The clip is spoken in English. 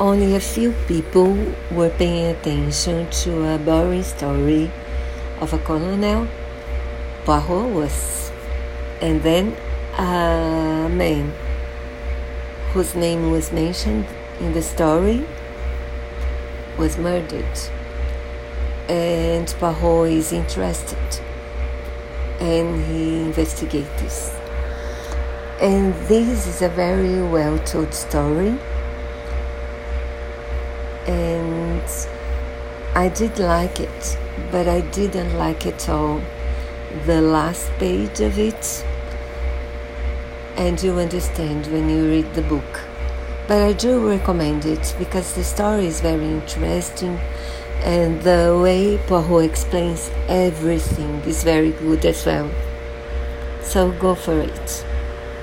only a few people were paying attention to a boring story of a colonel. Poirot was, and then a man whose name was mentioned in the story was murdered. And Poirot is interested and he investigates. And this is a very well told story. And I did like it, but I didn't like it all. The last page of it, and you understand when you read the book. But I do recommend it because the story is very interesting and the way Poirot explains everything is very good as well. So go for it.